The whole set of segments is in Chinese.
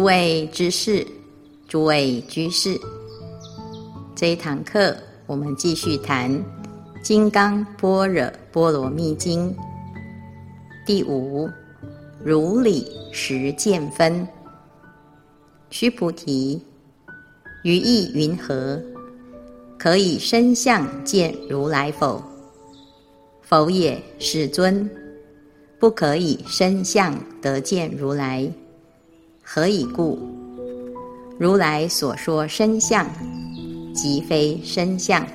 诸位知识，诸位居士，这一堂课我们继续谈《金刚般若波罗蜜经》第五如理实见分。须菩提，于意云何？可以身相见如来否？否也，世尊，不可以身相得见如来。何以故？如来所说身相，即非身相。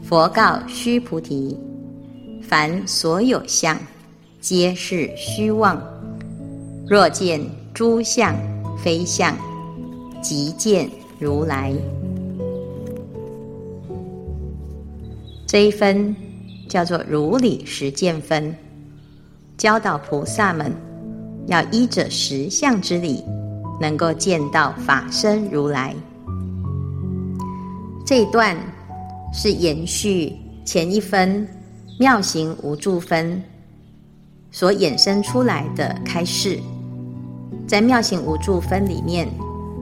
佛告须菩提：凡所有相，皆是虚妄。若见诸相非相，即见如来。这一分叫做如理实见分，教导菩萨们。要依着实相之理，能够见到法身如来。这一段是延续前一分妙行无住分所衍生出来的开示。在妙行无住分里面，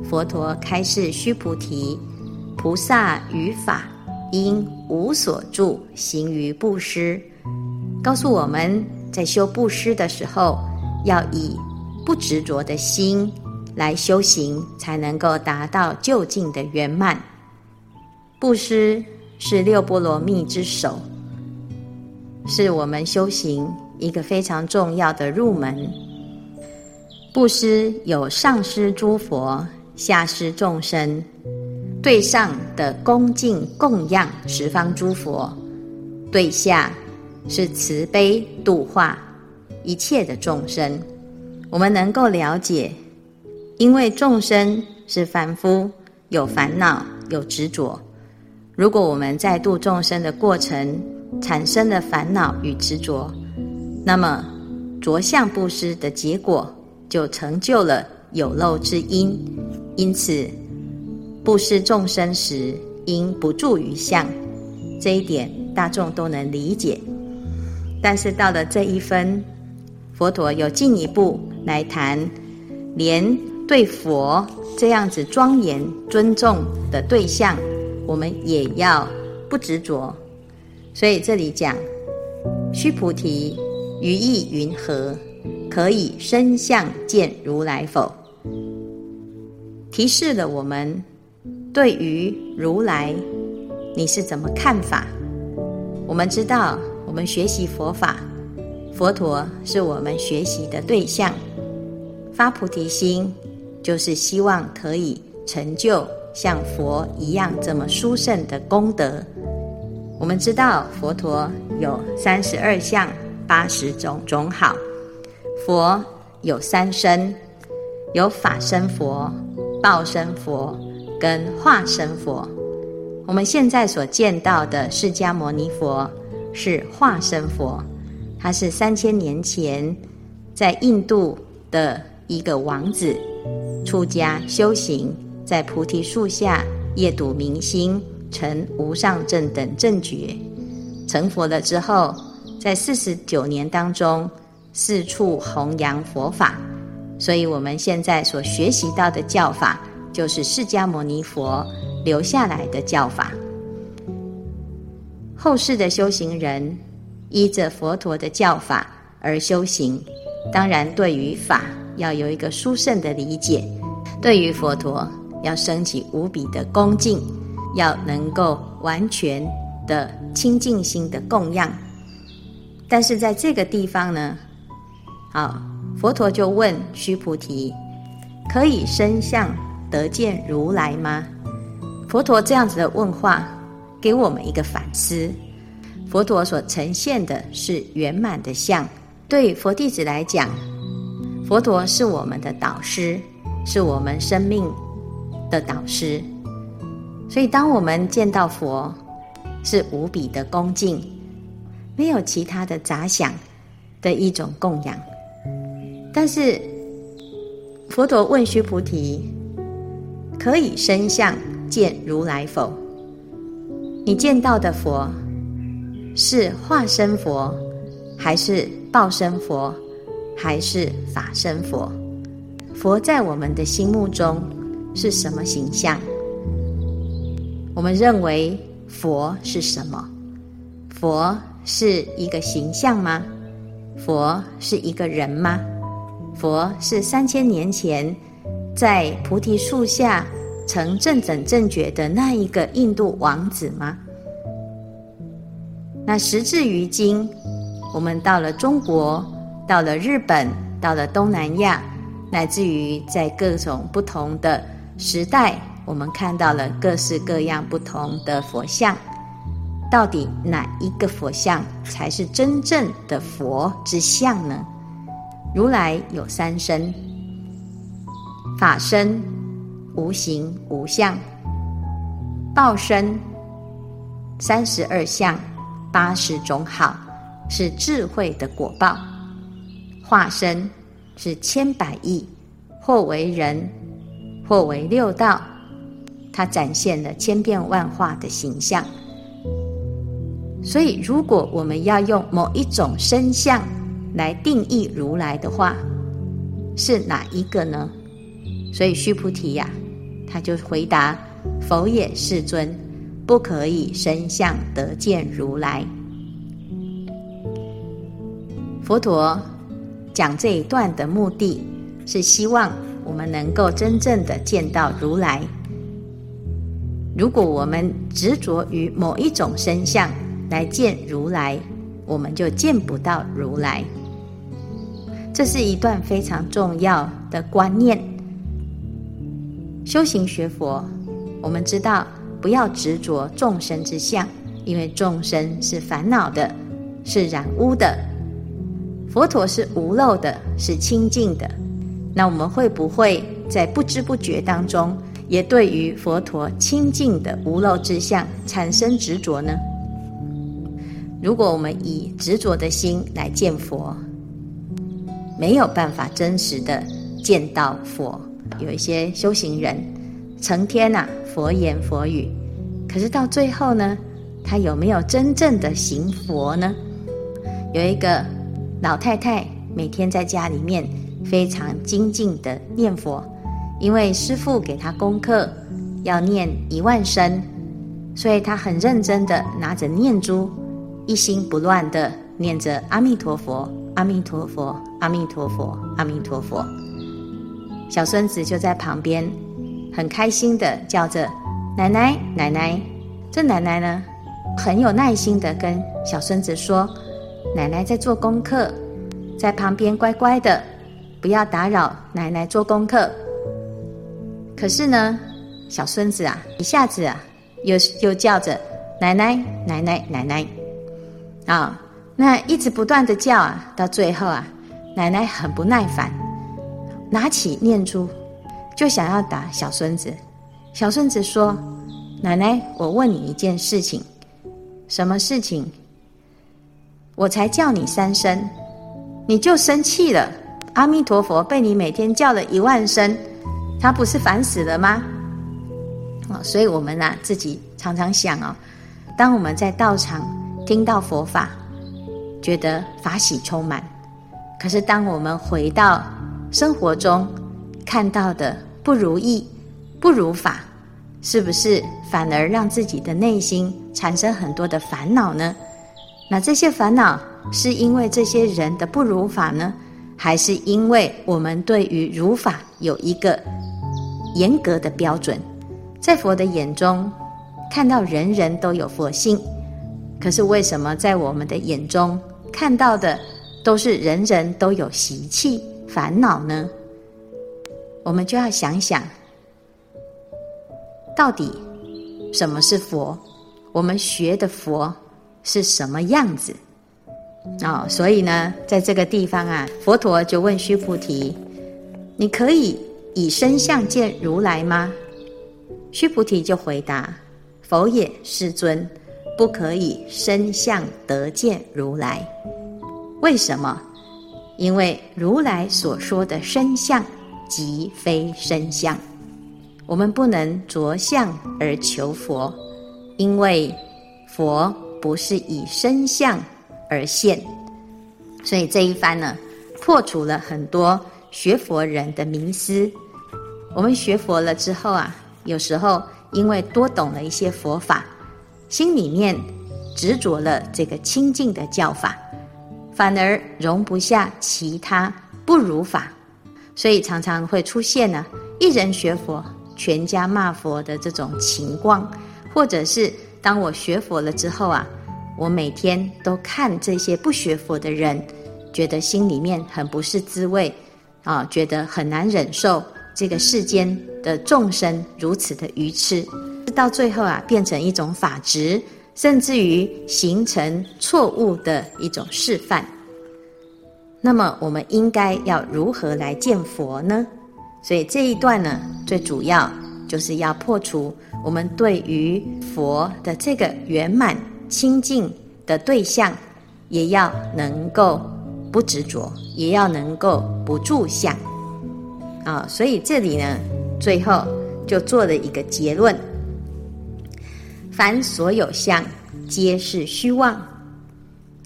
佛陀开示须菩提，菩萨于法应无所住，行于布施，告诉我们在修布施的时候。要以不执着的心来修行，才能够达到究竟的圆满。布施是六波罗蜜之首，是我们修行一个非常重要的入门。布施有上施诸佛，下施众生，对上的恭敬供养十方诸佛，对下是慈悲度化。一切的众生，我们能够了解，因为众生是凡夫，有烦恼，有执着。如果我们在度众生的过程产生了烦恼与执着，那么着相布施的结果就成就了有漏之因。因此，布施众生时应不住于相，这一点大众都能理解。但是到了这一分。佛陀有进一步来谈，连对佛这样子庄严尊重的对象，我们也要不执着。所以这里讲，须菩提，于意云何？可以身相见如来否？提示了我们对于如来，你是怎么看法？我们知道，我们学习佛法。佛陀是我们学习的对象，发菩提心就是希望可以成就像佛一样这么殊胜的功德。我们知道佛陀有三十二相八十种种好，佛有三身，有法身佛、报身佛跟化身佛。我们现在所见到的释迦牟尼佛是化身佛。他是三千年前在印度的一个王子，出家修行，在菩提树下夜睹明星，成无上正等正觉，成佛了之后，在四十九年当中四处弘扬佛法，所以我们现在所学习到的教法，就是释迦牟尼佛留下来的教法。后世的修行人。依着佛陀的教法而修行，当然对于法要有一个殊胜的理解，对于佛陀要升起无比的恭敬，要能够完全的清净心的供养。但是在这个地方呢，好，佛陀就问须菩提：可以身相得见如来吗？佛陀这样子的问话，给我们一个反思。佛陀所呈现的是圆满的相，对佛弟子来讲，佛陀是我们的导师，是我们生命的导师。所以，当我们见到佛，是无比的恭敬，没有其他的杂想的一种供养。但是，佛陀问须菩提：“可以身相见如来否？”你见到的佛，是化身佛，还是报身佛，还是法身佛？佛在我们的心目中是什么形象？我们认为佛是什么？佛是一个形象吗？佛是一个人吗？佛是三千年前在菩提树下曾证等正觉的那一个印度王子吗？那时至于今，我们到了中国，到了日本，到了东南亚，乃至于在各种不同的时代。我们看到了各式各样不同的佛像，到底哪一个佛像才是真正的佛之相呢？如来有三身：法身、无形无相；报身、三十二相、八十种好，是智慧的果报；化身是千百亿，或为人，或为六道。它展现了千变万化的形象，所以如果我们要用某一种身相来定义如来的话，是哪一个呢？所以须菩提呀、他就回答：“否也，世尊，不可以身相得见如来。”佛陀讲这一段的目的是希望我们能够真正的见到如来。如果我们执着于某一种身相来见如来，我们就见不到如来。这是一段非常重要的观念。修行学佛，我们知道不要执着众生之相，因为众生是烦恼的，是染污的。佛陀是无漏的，是清净的。那我们会不会在不知不觉当中，也对于佛陀清净的无漏之相产生执着呢？如果我们以执着的心来见佛，没有办法真实的见到佛。有一些修行人成天呐、啊、佛言佛语，可是到最后呢，他有没有真正的行佛呢？有一个老太太每天在家里面非常精进的念佛。因为师父给他功课，要念一万声，所以他很认真的拿着念珠，一心不乱的念着阿弥陀佛，阿弥陀佛，阿弥陀佛，阿弥陀佛。小孙子就在旁边，很开心的叫着奶奶，奶奶。这奶奶呢，很有耐心的跟小孙子说，奶奶在做功课，在旁边乖乖的，不要打扰奶奶做功课。可是呢，小孙子啊，一下子啊，又又叫着奶奶奶奶奶奶，啊、那一直不断的叫啊，到最后啊，奶奶很不耐烦，拿起念珠就想要打小孙子。小孙子说：“奶奶，我问你一件事情，什么事情？我才叫你三声，你就生气了？阿弥陀佛被你每天叫了一万声。”他不是烦死了吗？啊，所以我们呐、啊、自己常常想哦，当我们在道场听到佛法，觉得法喜充满，可是当我们回到生活中看到的不如意、不如法，是不是反而让自己的内心产生很多的烦恼呢？那这些烦恼是因为这些人的不如法呢，还是因为我们对于如法有一个严格的标准，在佛的眼中，看到人人都有佛性，可是为什么在我们的眼中看到的都是人人都有习气烦恼呢？我们就要想想，到底什么是佛？我们学的佛是什么样子？哦，所以呢，在这个地方啊，佛陀就问须菩提：“你可以？”以身相见如来吗？须菩提就回答：“否也，世尊，不可以身相得见如来。为什么？因为如来所说的身相，即非身相。我们不能着相而求佛，因为佛不是以身相而现。所以这一番呢，破除了很多。”学佛人的迷思。我们学佛了之后啊，有时候因为多懂了一些佛法，心里面执着了这个清净的教法，反而容不下其他不如法，所以常常会出现呢、一人学佛，全家骂佛的这种情况，或者是当我学佛了之后啊，我每天都看这些不学佛的人，觉得心里面很不是滋味啊，觉得很难忍受。这个世间的众生如此的愚痴，到最后啊，变成一种法执，甚至于形成错误的一种示范。那么，我们应该要如何来见佛呢？所以这一段呢，最主要就是要破除我们对于佛的这个圆满清净的对象，也要能够不执着，也要能够不住相。啊、所以这里呢，最后就做了一个结论：凡所有相，皆是虚妄。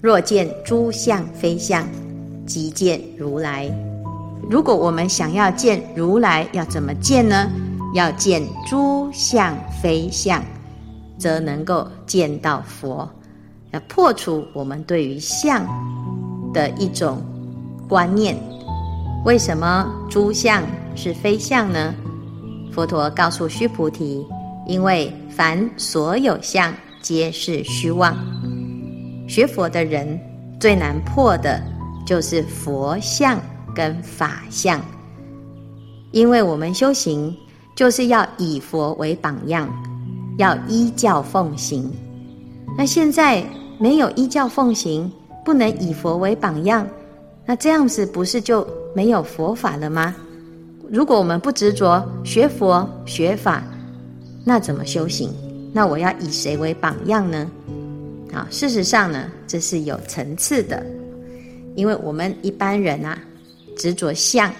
若见诸相非相，即见如来。如果我们想要见如来，要怎么见呢？要见诸相非相，则能够见到佛。要破除我们对于相的一种观念。为什么诸相是非相呢？佛陀告诉须菩提：因为凡所有相皆是虚妄。学佛的人最难破的就是佛相跟法相，因为我们修行就是要以佛为榜样，要依教奉行。那现在没有依教奉行，不能以佛为榜样，那这样子不是就没有佛法了吗？如果我们不执着学佛学法，那怎么修行？那我要以谁为榜样呢？啊，事实上呢，这是有层次的，因为我们一般人啊，执着相，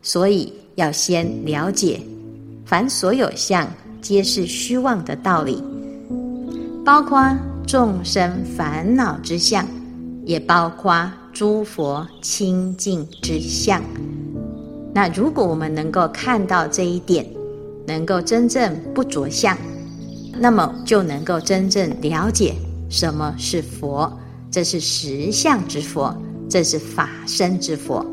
所以要先了解，凡所有相皆是虚妄的道理，包括众生烦恼之相，也包括。诸佛清净之相，那如果我们能够看到这一点，能够真正不着相，那么就能够真正了解什么是佛。这是实相之佛，这是法身之佛。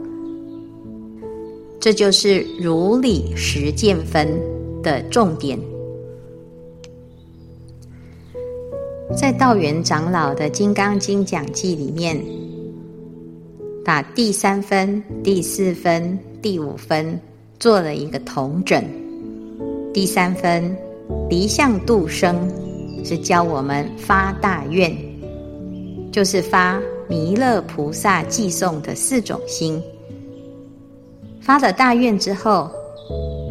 这就是如理实见分的重点。在道元长老的《金刚经讲记》里面。把第三分、第四分、第五分做了一个统整。第三分离相度生，是教我们发大愿，就是发弥勒菩萨偈颂的四种心。发了大愿之后，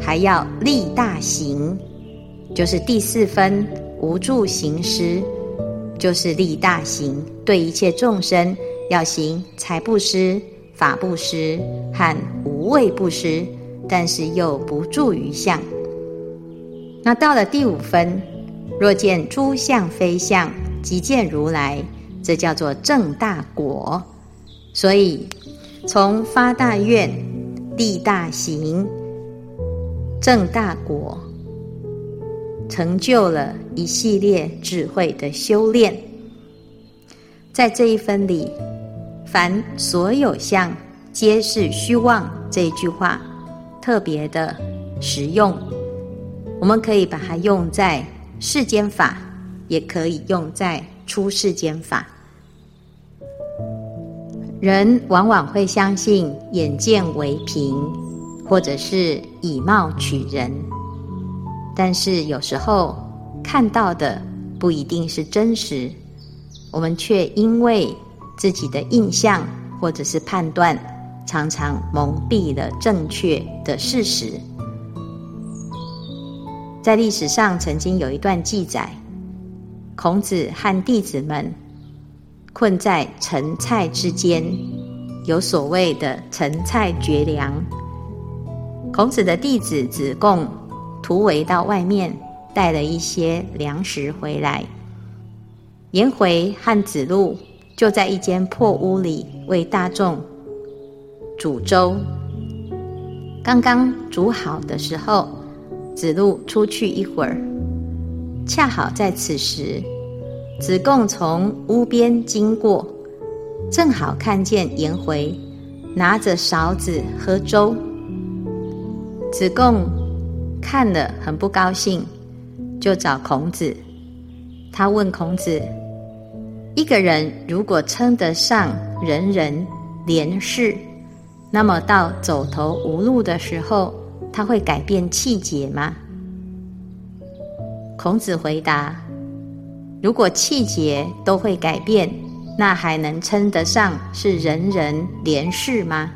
还要立大行，就是第四分无住行施，就是立大行，对一切众生。要行财布施、法布施和无畏布施，但是又不住于相。那到了第五分，若见诸相非相，即见如来，这叫做正大果。所以从发大愿、立大行、正大果，成就了一系列智慧的修炼。在这一分里。凡所有相，皆是虚妄。这一句话特别的实用，我们可以把它用在世间法，也可以用在出世间法。人往往会相信眼见为凭，或者是以貌取人，但是有时候看到的不一定是真实，我们却因为。自己的印象或者是判断，常常蒙蔽了正确的事实。在历史上曾经有一段记载，孔子和弟子们困在陈蔡之间，有所谓的陈蔡绝粮。孔子的弟子子贡突围到外面，带了一些粮食回来。颜回和子路。就在一间破屋里为大众煮粥，刚刚煮好的时候，子路出去一会儿，恰好在此时，子贡从屋边经过，正好看见颜回拿着勺子喝粥。子贡看了很不高兴，就找孔子。他问孔子：“一个人如果称得上仁人廉士，那么到走投无路的时候，他会改变气节吗？”孔子回答：“如果气节都会改变，那还能称得上是人人廉士吗？”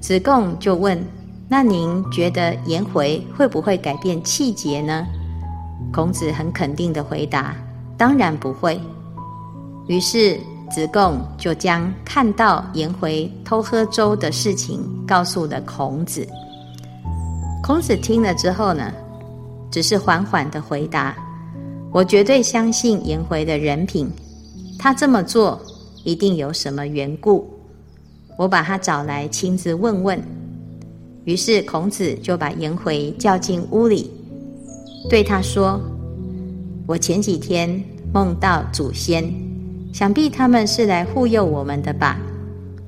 子贡就问：“那您觉得颜回会不会改变气节呢？”孔子很肯定的回答：“当然不会。”于是子贡就将看到颜回偷喝粥的事情告诉了孔子。孔子听了之后呢，只是缓缓的回答：“我绝对相信颜回的人品，他这么做一定有什么缘故。我把他找来亲自问问。”于是孔子就把颜回叫进屋里。对他说：“我前几天梦到祖先，想必他们是来护佑我们的吧？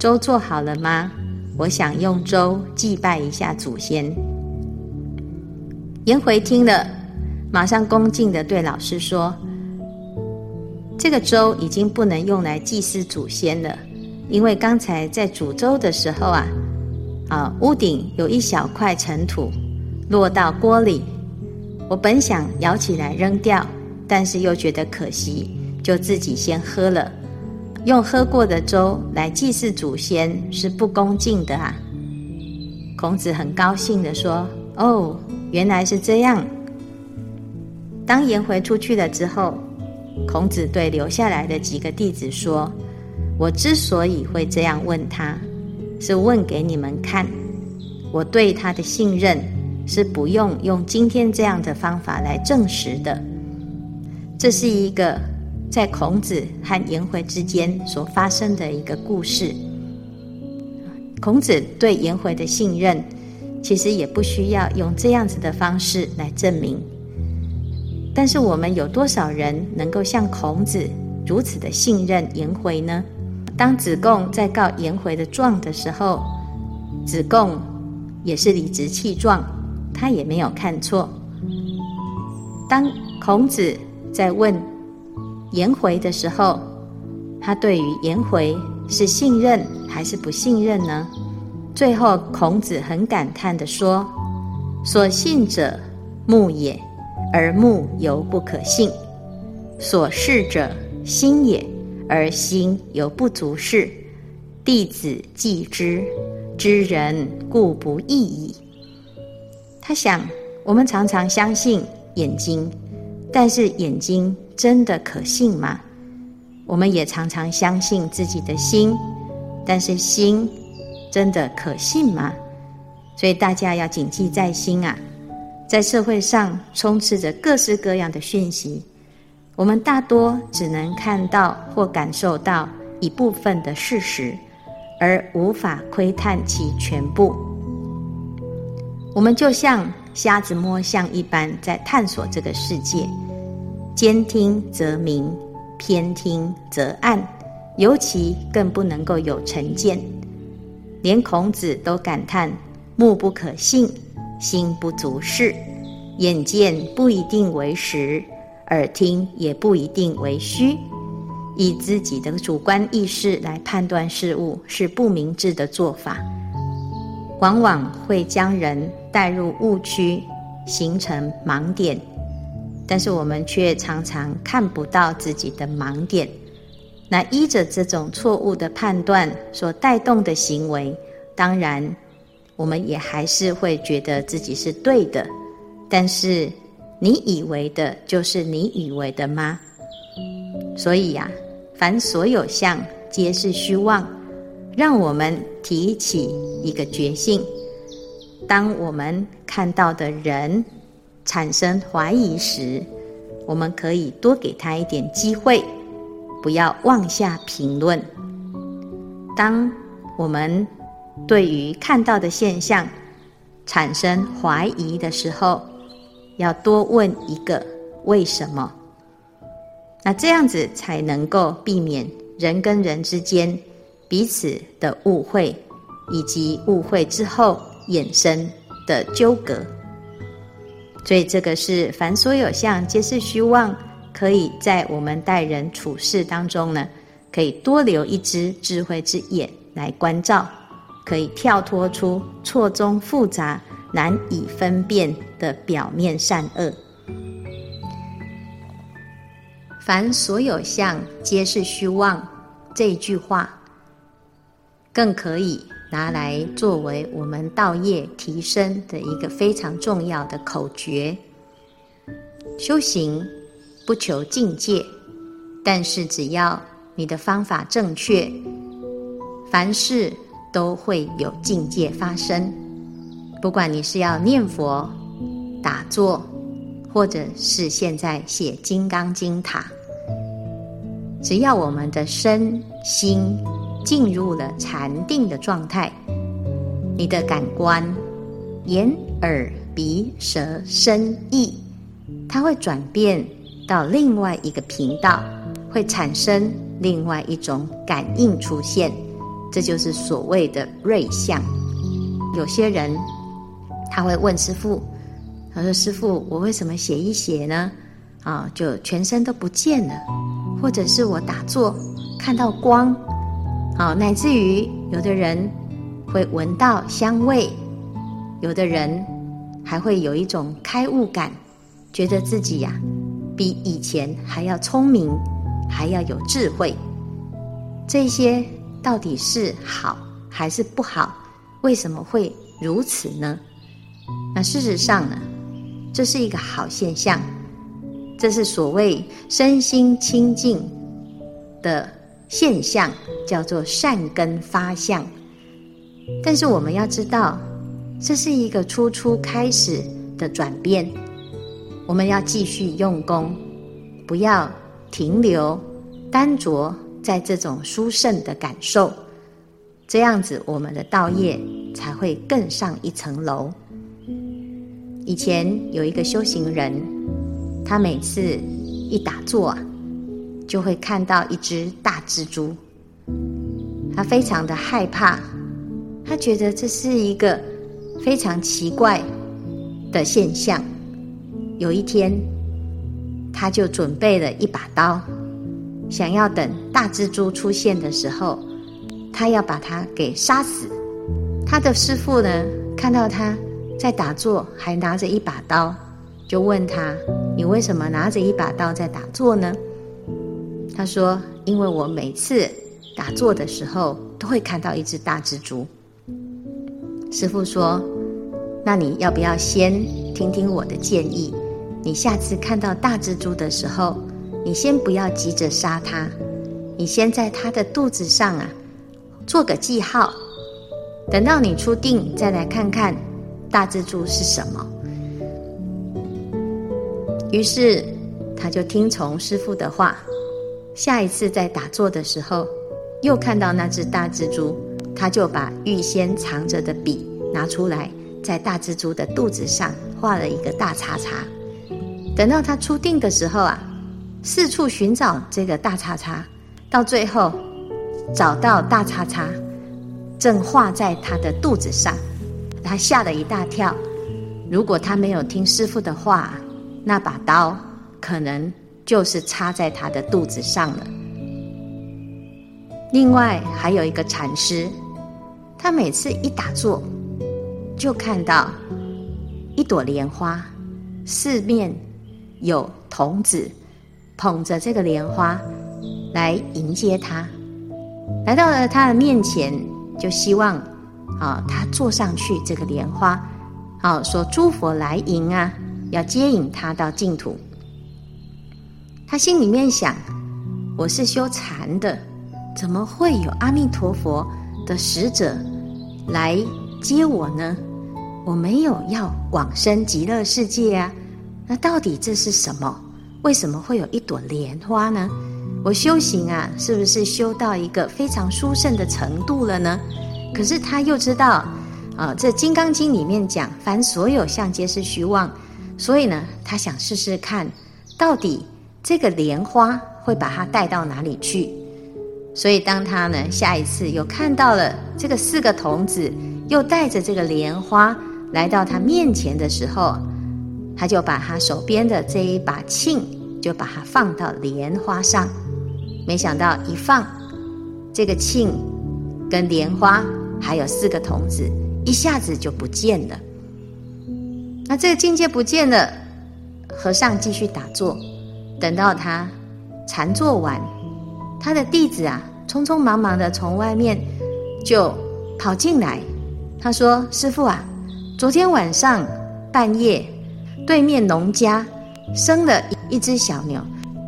粥做好了吗？我想用粥祭拜一下祖先。”颜回听了，马上恭敬的对老师说：“这个粥已经不能用来祭祀祖先了，因为刚才在煮粥的时候啊，啊，屋顶有一小块尘土落到锅里。”我本想舀起来扔掉，但是又觉得可惜，就自己先喝了。用喝过的粥来祭祀祖先是不恭敬的啊！孔子很高兴地说：“哦，原来是这样。”当颜回出去了之后，孔子对留下来的几个弟子说：“我之所以会这样问他，是问给你们看，我对他的信任。”是不用用今天这样的方法来证实的。这是一个在孔子和颜回之间所发生的一个故事。孔子对颜回的信任，其实也不需要用这样子的方式来证明。但是我们有多少人能够像孔子如此的信任颜回呢？当子贡在告颜回的状的时候，子贡也是理直气壮。他也没有看错。当孔子在问颜回的时候，他对于颜回是信任还是不信任呢？最后，孔子很感叹地说：“所信者，目也，而目犹不可信；所视者，心也，而心犹不足视。弟子继之，知人固不异矣。”他想，我们常常相信眼睛，但是眼睛真的可信吗？我们也常常相信自己的心，但是心真的可信吗？所以大家要谨记在心啊！在社会上充斥着各式各样的讯息，我们大多只能看到或感受到一部分的事实，而无法窥探其全部。我们就像瞎子摸象一般，在探索这个世界。兼听则明，偏听则暗。尤其更不能够有成见。连孔子都感叹：目不可信，心不足视。眼见不一定为实，耳听也不一定为虚。以自己的主观意识来判断事物，是不明智的做法。往往会将人带入误区，形成盲点，但是我们却常常看不到自己的盲点。那依着这种错误的判断所带动的行为，当然我们也还是会觉得自己是对的。但是你以为的就是你以为的吗？所以呀、凡所有相，皆是虚妄。让我们提起一个决心：当我们看到的人产生怀疑时，我们可以多给他一点机会，不要妄下评论。当我们对于看到的现象产生怀疑的时候，要多问一个为什么。那这样子才能够避免人跟人之间彼此的误会，以及误会之后衍生的纠葛。所以这个是凡所有相，皆是虚妄。可以在我们待人处事当中呢，可以多留一只智慧之眼来关照，可以跳脱出错综复杂、难以分辨的表面善恶。凡所有相，皆是虚妄。这句话，更可以拿来作为我们道业提升的一个非常重要的口诀。修行不求境界，但是只要你的方法正确，凡事都会有境界发生。不管你是要念佛、打坐，或者是现在写《金刚经》塔。只要我们的身心进入了禅定的状态，你的感官眼耳鼻舌身意，它会转变到另外一个频道，会产生另外一种感应出现，这就是所谓的瑞相。有些人他会问师父，他说：“师父，我为什么写一写呢？啊，就全身都不见了。”或者是我打坐看到光，好，乃至于有的人会闻到香味，有的人还会有一种开悟感，觉得自己呀比以前还要聪明，还要有智慧。这些到底是好还是不好？为什么会如此呢？那事实上呢，这是一个好现象。这是所谓身心清净的现象，叫做善根发相。但是我们要知道，这是一个初初开始的转变。我们要继续用功，不要停留单着在这种殊胜的感受，这样子我们的道业才会更上一层楼。以前有一个修行人。他每次一打坐啊，就会看到一只大蜘蛛。他非常的害怕，他觉得这是一个非常奇怪的现象。有一天，他就准备了一把刀，想要等大蜘蛛出现的时候，他要把它给杀死。他的师父呢，看到他在打坐，还拿着一把刀。就问他：“你为什么拿着一把刀在打坐呢？”他说：“因为我每次打坐的时候，都会看到一只大蜘蛛。”师父说：“那你要不要先听听我的建议？你下次看到大蜘蛛的时候，你先不要急着杀它，你先在它的肚子上啊做个记号，等到你出定再来看看大蜘蛛是什么。”于是，他就听从师父的话。下一次在打坐的时候，又看到那只大蜘蛛，他就把预先藏着的笔拿出来，在大蜘蛛的肚子上画了一个大叉叉。等到他出定的时候啊，四处寻找这个大叉叉，到最后找到大叉叉，正画在他的肚子上，他吓了一大跳。如果他没有听师傅的话，那把刀可能就是插在他的肚子上了。另外还有一个禅师，他每次一打坐，就看到一朵莲花，四面有童子捧着这个莲花来迎接他，来到了他的面前，就希望啊他坐上去这个莲花，好说诸佛来迎啊。要接引他到净土，他心里面想：我是修禅的，怎么会有阿弥陀佛的使者来接我呢？我没有要往生极乐世界啊！那到底这是什么？为什么会有一朵莲花呢？我修行啊，是不是修到一个非常殊胜的程度了呢？可是他又知道，啊，这《金刚经》里面讲，凡所有相皆是虚妄，所以呢，他想试试看，到底这个莲花会把他带到哪里去。所以当他呢下一次又看到了这个四个童子，又带着这个莲花来到他面前的时候，他就把他手边的这一把磬，就把它放到莲花上。没想到一放，这个磬跟莲花还有四个童子，一下子就不见了。那这个境界不见了，和尚继续打坐，等到他禅坐完，他的弟子啊，匆匆忙忙的从外面就跑进来。他说：“师父啊，昨天晚上半夜，对面农家生了一只小牛。”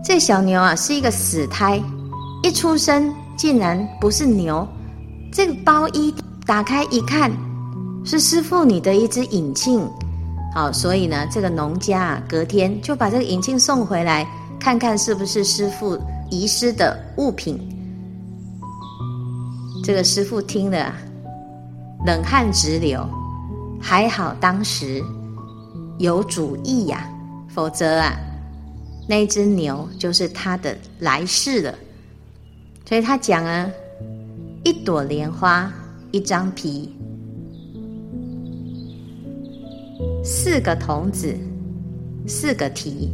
这小牛啊，是一个死胎，一出生竟然不是牛。这个包衣打开一看，是师父你的一只引磬。好，所以呢，这个农家啊，隔天就把这个引磬送回来，看看是不是师父遗失的物品。这个师父听了，冷汗直流。还好当时有主意呀，否则啊。那只牛就是他的来世了，所以他讲啊，一朵莲花，一张皮，四个童子，四个蹄。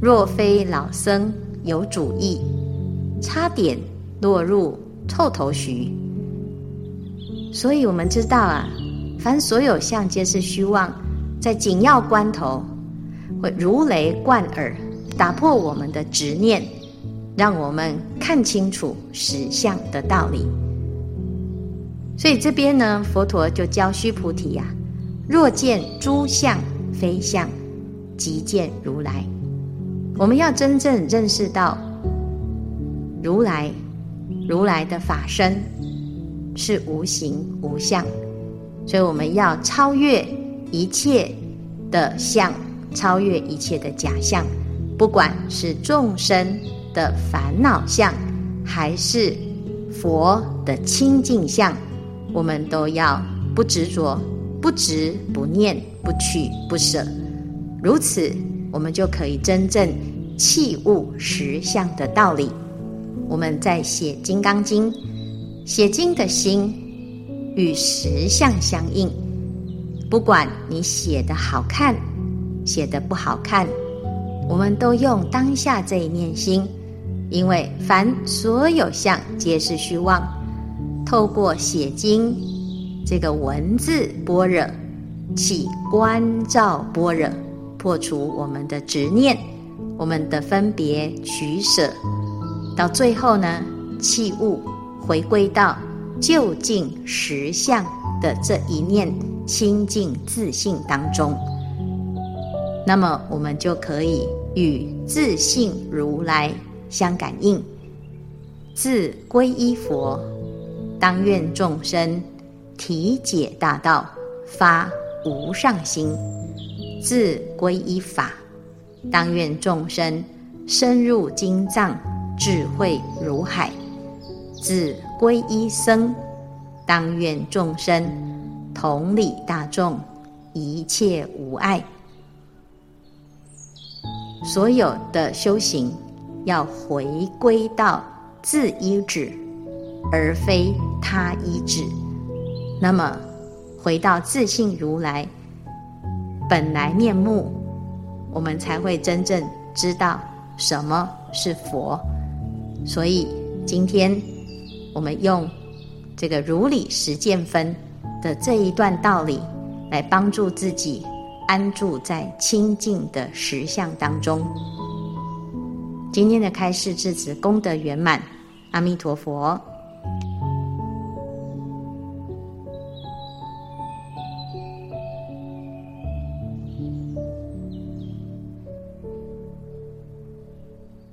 若非老僧有主意，差点落入臭头绪。所以我们知道啊，凡所有相皆是虚妄，在紧要关头会如雷贯耳。打破我们的执念，让我们看清楚实相的道理。所以这边呢，佛陀就教须菩提呀、若见诸相非相，即见如来。我们要真正认识到如来，如来的法身是无形无相，所以我们要超越一切的相，超越一切的假象。不管是众生的烦恼相，还是佛的清净相，我们都要不执着、不执、不念、不取、不舍。如此，我们就可以真正契悟实相的道理。我们在写《金刚经》，写经的心与实相相应。不管你写得好看，写得不好看。我们都用当下这一念心，因为凡所有相皆是虚妄。透过写经这个文字般若，起观照般若，破除我们的执念，我们的分别取舍，到最后呢，契悟回归到究竟实相的这一念清净自信当中。那么我们就可以与自信如来相感应，自皈依佛，当愿众生体解大道，发无上心；自皈依法，当愿众生深入经藏，智慧如海；自皈依僧，当愿众生同理大众，一切无碍。所有的修行要回归到自依止，而非他依止。那么，回到自信如来本来面目，我们才会真正知道什么是佛。所以，今天我们用这个如理实践分的这一段道理，来帮助自己。安住在清净的实相当中。今天的开示至此功德圆满，阿弥陀佛。